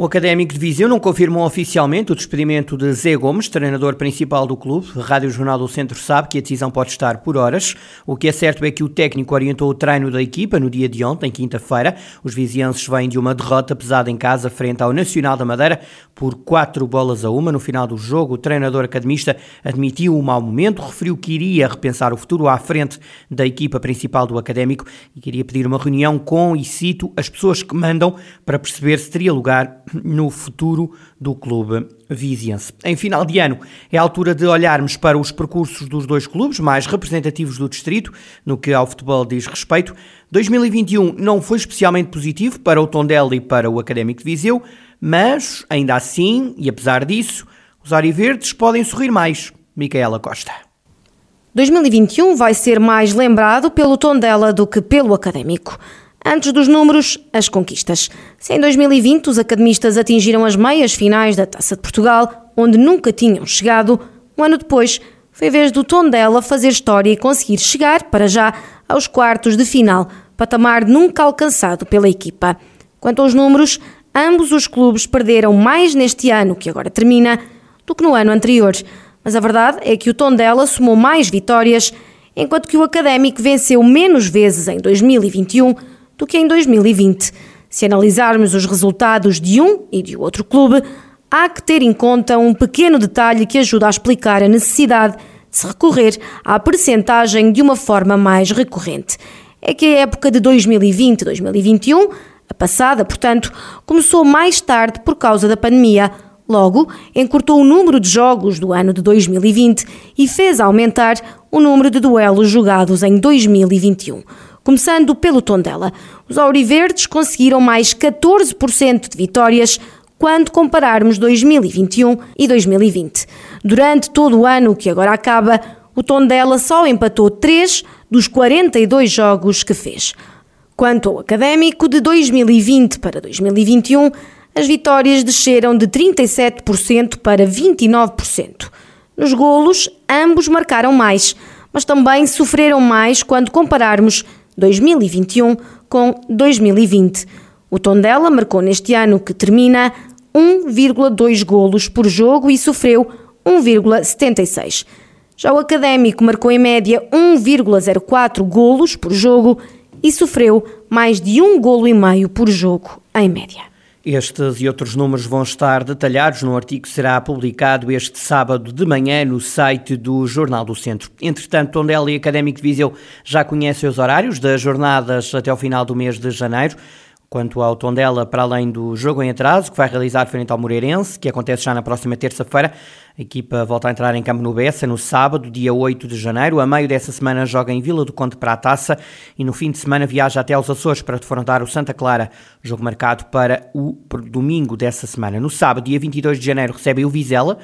O Académico de Viseu não confirmou oficialmente o despedimento de Zé Gomes, treinador principal do clube. Rádio Jornal do Centro sabe que a decisão pode estar por horas. O que é certo é que o técnico orientou o treino da equipa no dia de ontem, quinta-feira. Os vizienses vêm de uma derrota pesada em casa frente ao Nacional da Madeira por quatro bolas a uma. No final do jogo, o treinador academista admitiu o mau momento, referiu que iria repensar o futuro à frente da equipa principal do Académico e queria pedir uma reunião com, e cito, as pessoas que mandam para perceber se teria lugar no futuro do clube viziense. Em final de ano, é a altura de olharmos para os percursos dos dois clubes mais representativos do distrito, no que ao futebol diz respeito. 2021 não foi especialmente positivo para o Tondela e para o Académico de Viseu, mas, ainda assim, e apesar disso, os Ariverdes podem sorrir mais. Micaela Costa. 2021 vai ser mais lembrado pelo Tondela do que pelo Académico. Antes dos números, as conquistas. Se em 2020 os academistas atingiram as meias finais da Taça de Portugal, onde nunca tinham chegado, um ano depois foi a vez do Tondela fazer história e conseguir chegar, para já, aos quartos de final, patamar nunca alcançado pela equipa. Quanto aos números, ambos os clubes perderam mais neste ano, que agora termina, do que no ano anterior. Mas a verdade é que o Tondela somou mais vitórias, enquanto que o Académico venceu menos vezes em 2021 do que em 2020. Se analisarmos os resultados de um e de outro clube, há que ter em conta um pequeno detalhe que ajuda a explicar a necessidade de se recorrer à percentagem de uma forma mais recorrente. É que a época de 2020-2021, a passada, portanto, começou mais tarde por causa da pandemia. Logo, encurtou o número de jogos do ano de 2020 e fez aumentar o número de duelos jogados em 2021 começando pelo Tondela. Os Auriverdes conseguiram mais 14% de vitórias quando compararmos 2021 e 2020. Durante todo o ano que agora acaba, o Tondela só empatou 3 dos 42 jogos que fez. Quanto ao académico, de 2020 para 2021, as vitórias desceram de 37% para 29%. Nos golos, ambos marcaram mais, mas também sofreram mais quando compararmos 2021 com 2020. O Tondela marcou neste ano que termina 1,2 golos por jogo e sofreu 1,76. Já o Académico marcou em média 1,04 golos por jogo e sofreu mais de um golo e meio por jogo em média. Estes e outros números vão estar detalhados no artigo que será publicado este sábado de manhã no site do Jornal do Centro. Entretanto, Tondela e Académico de Viseu já conhecem os horários das jornadas até ao final do mês de janeiro. Quanto ao Tondela, para além do jogo em atraso, que vai realizar frente ao Moreirense, que acontece já na próxima terça-feira, a equipa volta a entrar em campo no Bessa no sábado, dia 8 de janeiro. A meio dessa semana joga em Vila do Conde para a Taça e no fim de semana viaja até aos Açores para defrontar o Santa Clara, jogo marcado para o domingo dessa semana. No sábado, dia 22 de janeiro, recebe o Vizela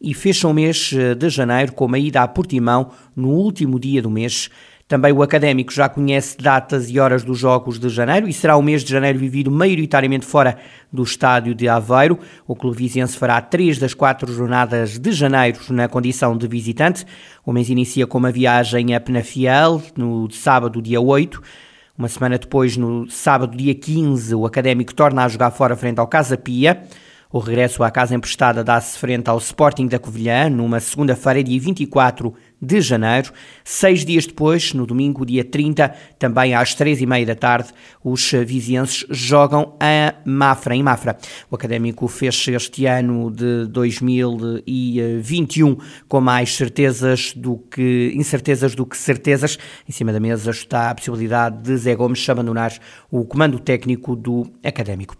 e fecha o mês eh, de janeiro com uma ida a Portimão no último dia do mês também o académico já conhece datas e horas dos Jogos de Janeiro e será o mês de janeiro vivido maioritariamente fora do estádio de Aveiro. O clube viziense fará três das quatro jornadas de janeiro na condição de visitante. O mês inicia com uma viagem a Penafiel no sábado, dia 8. Uma semana depois, no sábado, dia 15, o académico torna a jogar fora frente ao Casa Pia. O regresso à casa emprestada dá-se frente ao Sporting da Covilhã numa segunda-feira, dia 24 de janeiro. Seis dias depois, no domingo, dia 30, também às três e meia da tarde, os vizienses jogam a Mafra, em Mafra. O Académico fez este ano de 2021 com mais certezas do que incertezas do que certezas. Em cima da mesa está a possibilidade de Zé Gomes abandonar o comando técnico do Académico.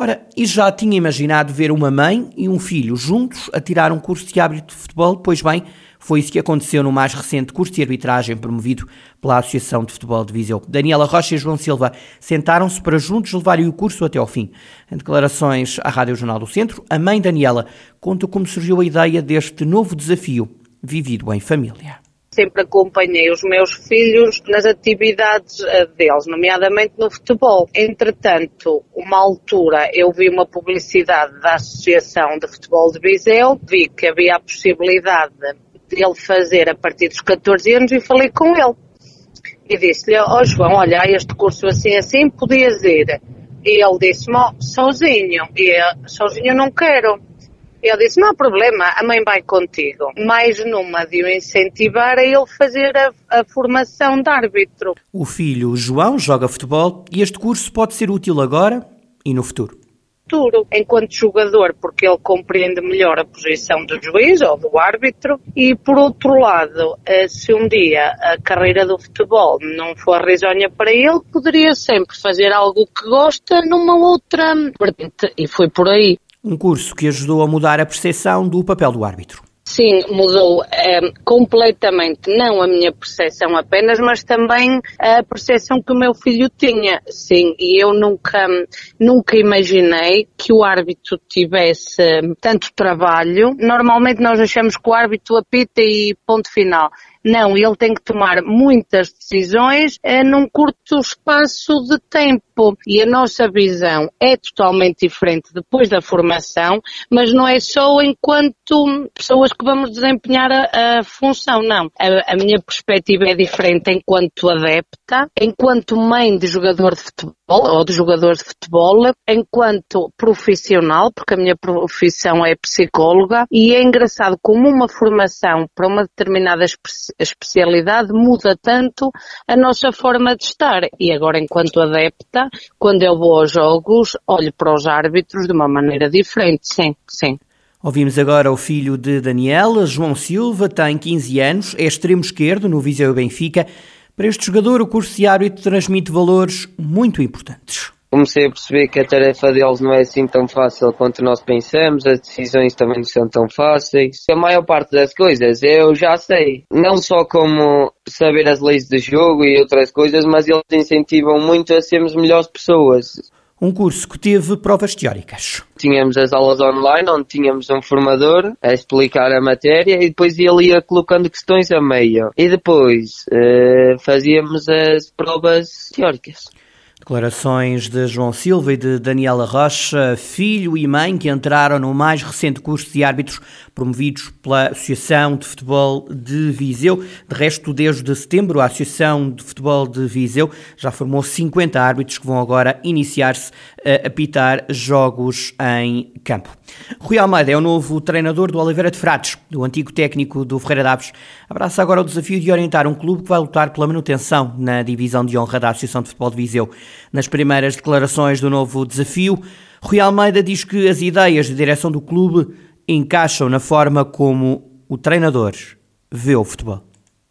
Ora, e já tinha imaginado ver uma mãe e um filho juntos a tirar um curso de hábito de futebol? Pois bem, foi isso que aconteceu no mais recente curso de arbitragem promovido pela Associação de Futebol de Viseu. Daniela Rocha e João Silva sentaram-se para juntos levarem o curso até ao fim. Em declarações à Rádio Jornal do Centro, a mãe Daniela conta como surgiu a ideia deste novo desafio vivido em família. Sempre acompanhei os meus filhos nas atividades eh, deles, nomeadamente no futebol. Entretanto, uma altura eu vi uma publicidade da Associação de Futebol de Viseu, vi que havia a possibilidade de ele fazer a partir dos 14 anos e falei com ele. E disse-lhe, ó oh, João, olha, este curso assim assim podias ir. E ele disse-me, oh, sozinho. E eu, sozinho não quero. Eu disse, não há problema, a mãe vai contigo. Mais numa de o incentivar a ele fazer a, a formação de árbitro. O filho João joga futebol e este curso pode ser útil agora e no futuro futuro, enquanto jogador, porque ele compreende melhor a posição do juiz ou do árbitro, e por outro lado, eh, se um dia a carreira do futebol não for risonha para ele, poderia sempre fazer algo que gosta numa outra vertente, e foi por aí. Um curso que ajudou a mudar a percepção do papel do árbitro. Sim, mudou é, completamente, não a minha percepção apenas, mas também a percepção que o meu filho tinha. Sim, e eu nunca, nunca imaginei que o árbitro tivesse tanto trabalho. Normalmente nós achamos que o árbitro apita e ponto final. Não, ele tem que tomar muitas decisões é, num curto espaço de tempo. E a nossa visão é totalmente diferente depois da formação, mas não é só enquanto pessoas que vamos desempenhar a, a função, não. A, a, minha perspectiva é diferente enquanto adepta, enquanto mãe de jogador de futebol ou de jogadores de futebol, enquanto profissional, porque a minha profissão é psicóloga, e é engraçado como uma formação para uma determinada especialidade muda tanto a nossa forma de estar. E agora, enquanto adepta, quando eu vou aos jogos, olho para os árbitros de uma maneira diferente, sim, sim. Ouvimos agora o filho de Daniela, João Silva, tem 15 anos, é extremo esquerdo no Viseu Benfica. Para este jogador, o curso de árbitro transmite valores muito importantes comecei a perceber que a tarefa deles não é assim tão fácil quanto nós pensamos, as decisões também não são tão fáceis. A maior parte das coisas eu já sei, não só como saber as leis do jogo e outras coisas, mas eles incentivam muito a sermos melhores pessoas. Um curso que teve provas teóricas. Tínhamos as aulas online, onde tínhamos um formador a explicar a matéria e depois ele ia colocando questões a meio. E depois uh, fazíamos as provas teóricas. Declarações de João Silva e de Daniela Rocha, filho e mãe que entraram no mais recente curso de árbitros promovidos pela Associação de Futebol de Viseu. De resto, desde setembro, a Associação de Futebol de Viseu já formou 50 árbitros que vão agora iniciar-se a apitar jogos em campo. Rui Almeida é o novo treinador do Oliveira de Frades, do antigo técnico do Ferreira Daves. Abraça agora o desafio de orientar um clube que vai lutar pela manutenção na divisão de honra da Associação de Futebol de Viseu. Nas primeiras declarações do novo desafio, Rui Almeida diz que as ideias de direção do clube encaixam na forma como o treinador vê o futebol.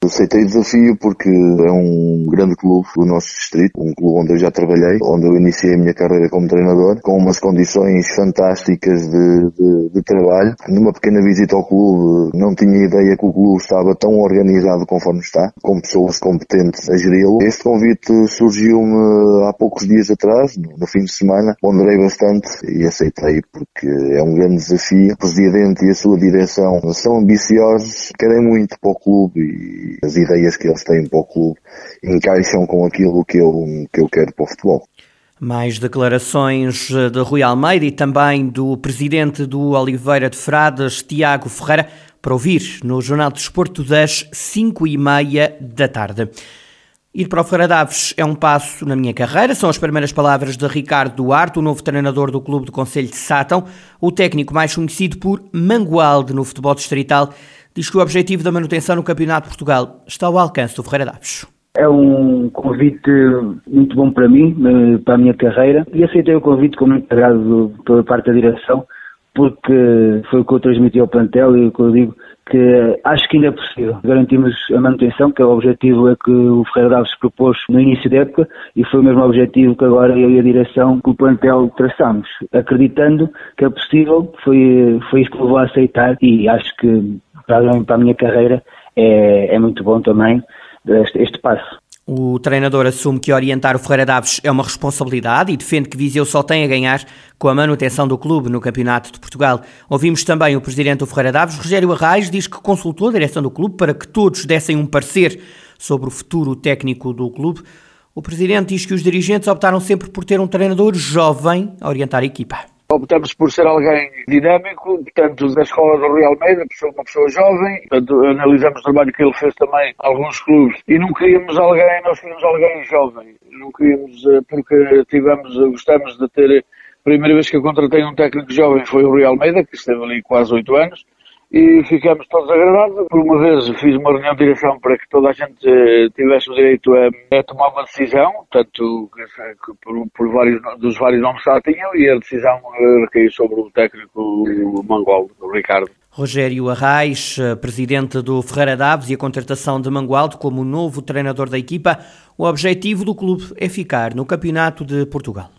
Aceitei o desafio porque é um grande clube do nosso distrito, um clube onde eu já trabalhei, onde eu iniciei a minha carreira como treinador, com umas condições fantásticas de, de, de trabalho. Numa pequena visita ao clube, não tinha ideia que o clube estava tão organizado conforme está, com pessoas competentes a geri-lo. Este convite surgiu-me há poucos dias atrás, no fim de semana, ponderei bastante e aceitei porque é um grande desafio. O presidente e a sua direção são ambiciosos, querem muito para o clube e as ideias que eles têm para o clube encaixam com aquilo que eu, que eu quero para o futebol. Mais declarações de Rui Almeida e também do presidente do Oliveira de Frades, Tiago Ferreira, para ouvir no Jornal de Desporto das 5 e meia da tarde. Ir para o Ferreira Daves é um passo na minha carreira, são as primeiras palavras de Ricardo Duarte, o novo treinador do Clube do Conselho de Sátão, o técnico mais conhecido por Mangualde no futebol distrital diz que o objetivo da manutenção no Campeonato de Portugal está ao alcance do Ferreira Daves. É um convite muito bom para mim, eh, para a minha carreira, e aceitei o convite com muito agrado pela parte da direção, porque foi o que eu transmiti ao plantel e o que eu digo que acho que ainda é possível. Garantimos a manutenção, que é o objetivo é que o Ferreira Daves propôs no início da época e foi o mesmo objetivo que agora eu e a direção com o plantel traçamos. Acreditando que é possível, foi, foi isso que eu vou aceitar e acho que para, para a minha carreira é, é muito bom também este, este passo. O treinador assume que orientar o Ferreira Daves é uma responsabilidade e defende que Viseu só tem a ganhar com a manutenção do clube no Campeonato de Portugal. Ouvimos também o presidente do Ferreira Daves, Rogério Arraes, diz que consultou a direção do clube para que todos dessem um parecer sobre o futuro técnico do clube. O presidente diz que os dirigentes optaram sempre por ter um treinador jovem a orientar a equipa. Optamos por ser alguém dinâmico, portanto, da escola do Real Meida, uma pessoa jovem, portanto, analisamos o trabalho que ele fez também alguns clubes. E não queríamos alguém, nós queríamos alguém jovem, não queríamos, eh, porque tivemos, gostamos de ter, a primeira vez que eu contratei um técnico jovem foi o Real Meida, que esteve ali quase oito anos, e ficamos todos agradados. Por uma vez fiz uma reunião de direção para que toda a gente eh, tivesse o direito a, a tomar uma decisão, tanto que por, por, vários, dos vários nomes que já tinham, e a decisão eh, recaiu sobre o técnico Mangualdo, o Ricardo. Rogério Arraes, eh, presidente do Ferreira Daves e a contratação de Mangualdo como novo treinador da equipa. O objetivo do clube é ficar no Campeonato de Portugal.